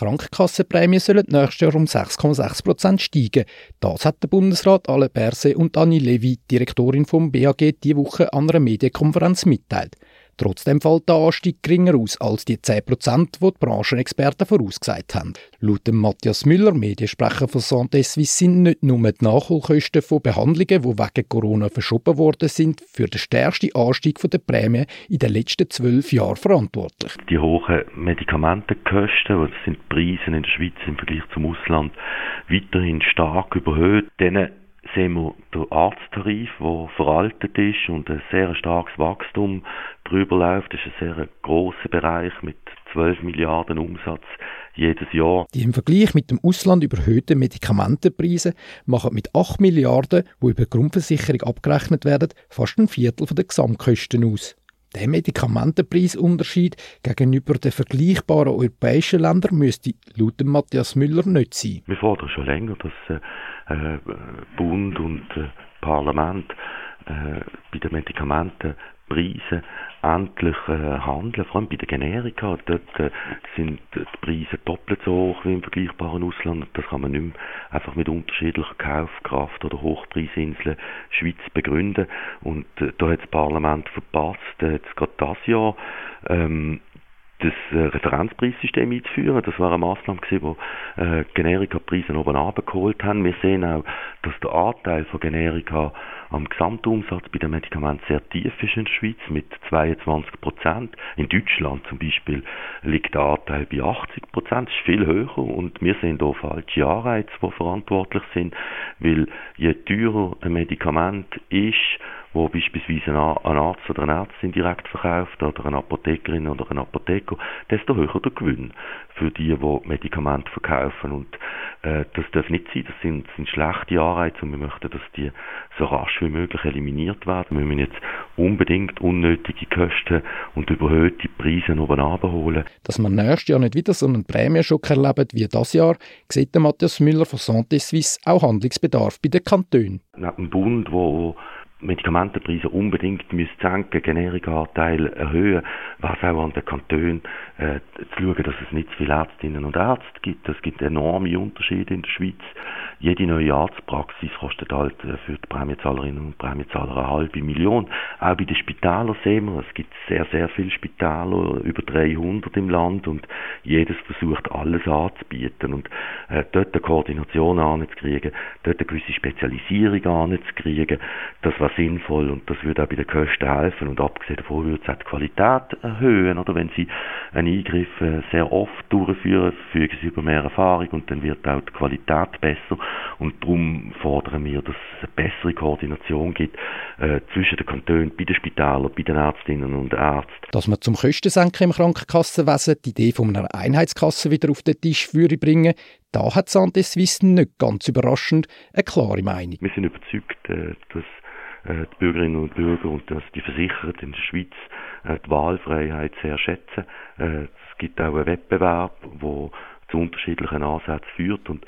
Krankenkassenprämien sollen nächstes Jahr um 6,6 Prozent steigen. Das hat der Bundesrat Alain Berset und Annie Levy, Direktorin vom BAG, diese Woche an einer Medienkonferenz mitteilt. Trotzdem fällt der Anstieg geringer aus als die 10%, die die Branchenexperten vorausgesagt haben. Laut Matthias Müller, Mediensprecher von Santé Suisse, sind nicht nur die Nachholkosten von Behandlungen, die wegen Corona verschoben worden sind, für den stärksten Anstieg der Prämie in den letzten zwölf Jahren verantwortlich. Die hohen Medikamentenkosten, das sind die Preise in der Schweiz im Vergleich zum Ausland, weiterhin stark überhöht. Denen sehen wir den Arzttarif, der veraltet ist und ein sehr starkes Wachstum drüber läuft. Das ist ein sehr grosser Bereich mit 12 Milliarden Umsatz jedes Jahr. Die im Vergleich mit dem Ausland überhöhten Medikamentenpreise machen mit 8 Milliarden, die über die Grundversicherung abgerechnet werden, fast ein Viertel der Gesamtkosten aus. Der Medikamentenpreisunterschied gegenüber den vergleichbaren europäischen Ländern müsste laut Matthias Müller nicht sein. Wir fordern schon länger, dass äh, äh Bund und äh, Parlament äh, bei den Medikamentenpreisen endlich äh, handeln, vor allem bei den Generika. Dort äh, sind die Preise doppelt so hoch wie im vergleichbaren Ausland. Das kann man nicht mehr einfach mit unterschiedlicher Kaufkraft oder Hochpreisinseln Schweiz begründen. Und äh, da hat das Parlament verpasst, äh, jetzt gerade das Jahr, ähm, das äh, Referenzpreissystem einzuführen. Das war eine Maßnahme, die äh, Generika-Preise oben abgeholt haben. Wir sehen auch, dass der Anteil von Generika am Gesamtumsatz bei den Medikamenten sehr tief ist in der Schweiz mit 22 Prozent. In Deutschland zum Beispiel liegt der Anteil bei 80 Prozent, ist viel höher und wir sehen hier falsche Anreize, die verantwortlich sind, weil je teurer ein Medikament ist, wo beispielsweise ein Arzt oder eine Ärztin direkt verkauft oder eine Apothekerin oder ein Apotheker, desto höher der Gewinn für die, die Medikamente verkaufen. Und äh, das darf nicht sein, das sind, sind schlechte Anreize und wir möchten, dass die so rasch wie möglich eliminiert werden. Wir müssen jetzt unbedingt unnötige Kosten und überhöhte Preise oben abholen. Dass wir nächstes Jahr nicht wieder so einen Prämienschock erleben wie das Jahr, sieht Matthias Müller von Santé Suisse auch Handlungsbedarf bei den Kantonen. Neben dem Bund, wo Medikamentenpreise unbedingt müssen senken, Generikaanteil erhöhen, was auch an den Kantonen äh, zu schauen, dass es nicht zu viele Ärztinnen und Ärzte gibt. Es gibt enorme Unterschiede in der Schweiz. Jede neue Arztpraxis kostet halt äh, für die Prämiezahlerinnen und Prämiezahler eine halbe Million. Auch bei den Spitälern sehen wir, es gibt sehr, sehr viele Spitäler, über 300 im Land und jedes versucht alles anzubieten und äh, dort eine Koordination anzukriegen, dort eine gewisse Spezialisierung anzukriegen, das sinnvoll und das würde auch bei den Kosten helfen und abgesehen davon würde es auch die Qualität erhöhen oder wenn Sie einen Eingriff äh, sehr oft durchführen, fügen Sie über mehr Erfahrung und dann wird auch die Qualität besser und darum fordern wir, dass es eine bessere Koordination gibt äh, zwischen den Kantonen, bei den Spitälern, bei den Ärztinnen und Ärzten. Dass man zum Kostensenken im Krankenkassenwesen die Idee von einer Einheitskasse wieder auf den Tisch würde bringen, da hat Santé Suisse nicht ganz überraschend eine klare Meinung. Wir sind überzeugt, äh, dass die Bürgerinnen und Bürger und dass die Versicherten in der Schweiz äh, die Wahlfreiheit sehr schätzen. Äh, es gibt auch einen Wettbewerb, der zu unterschiedlichen Ansätzen führt und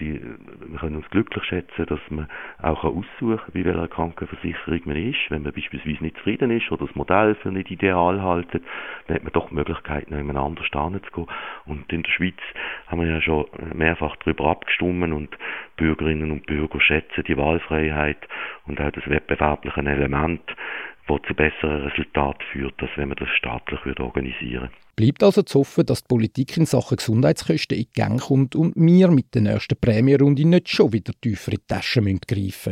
sie, wir können uns glücklich schätzen, dass man auch aussuchen kann, bei welcher Krankenversicherung man ist. Wenn man beispielsweise nicht zufrieden ist oder das Modell für nicht ideal haltet, dann hat man doch die Möglichkeit, noch jemand anders zu gehen. Und in der Schweiz haben wir ja schon mehrfach darüber abgestimmt und Bürgerinnen und Bürger schätzen die Wahlfreiheit und auch das wettbewerbliche Element, das zu besseren Resultaten führt, als wenn man das staatlich würde organisieren würde. Bleibt also zu hoffen, dass die Politik in Sachen Gesundheitskosten in Gang kommt und wir mit der nächsten Prämierunde nicht schon wieder tiefer in die Tasche greifen müssen.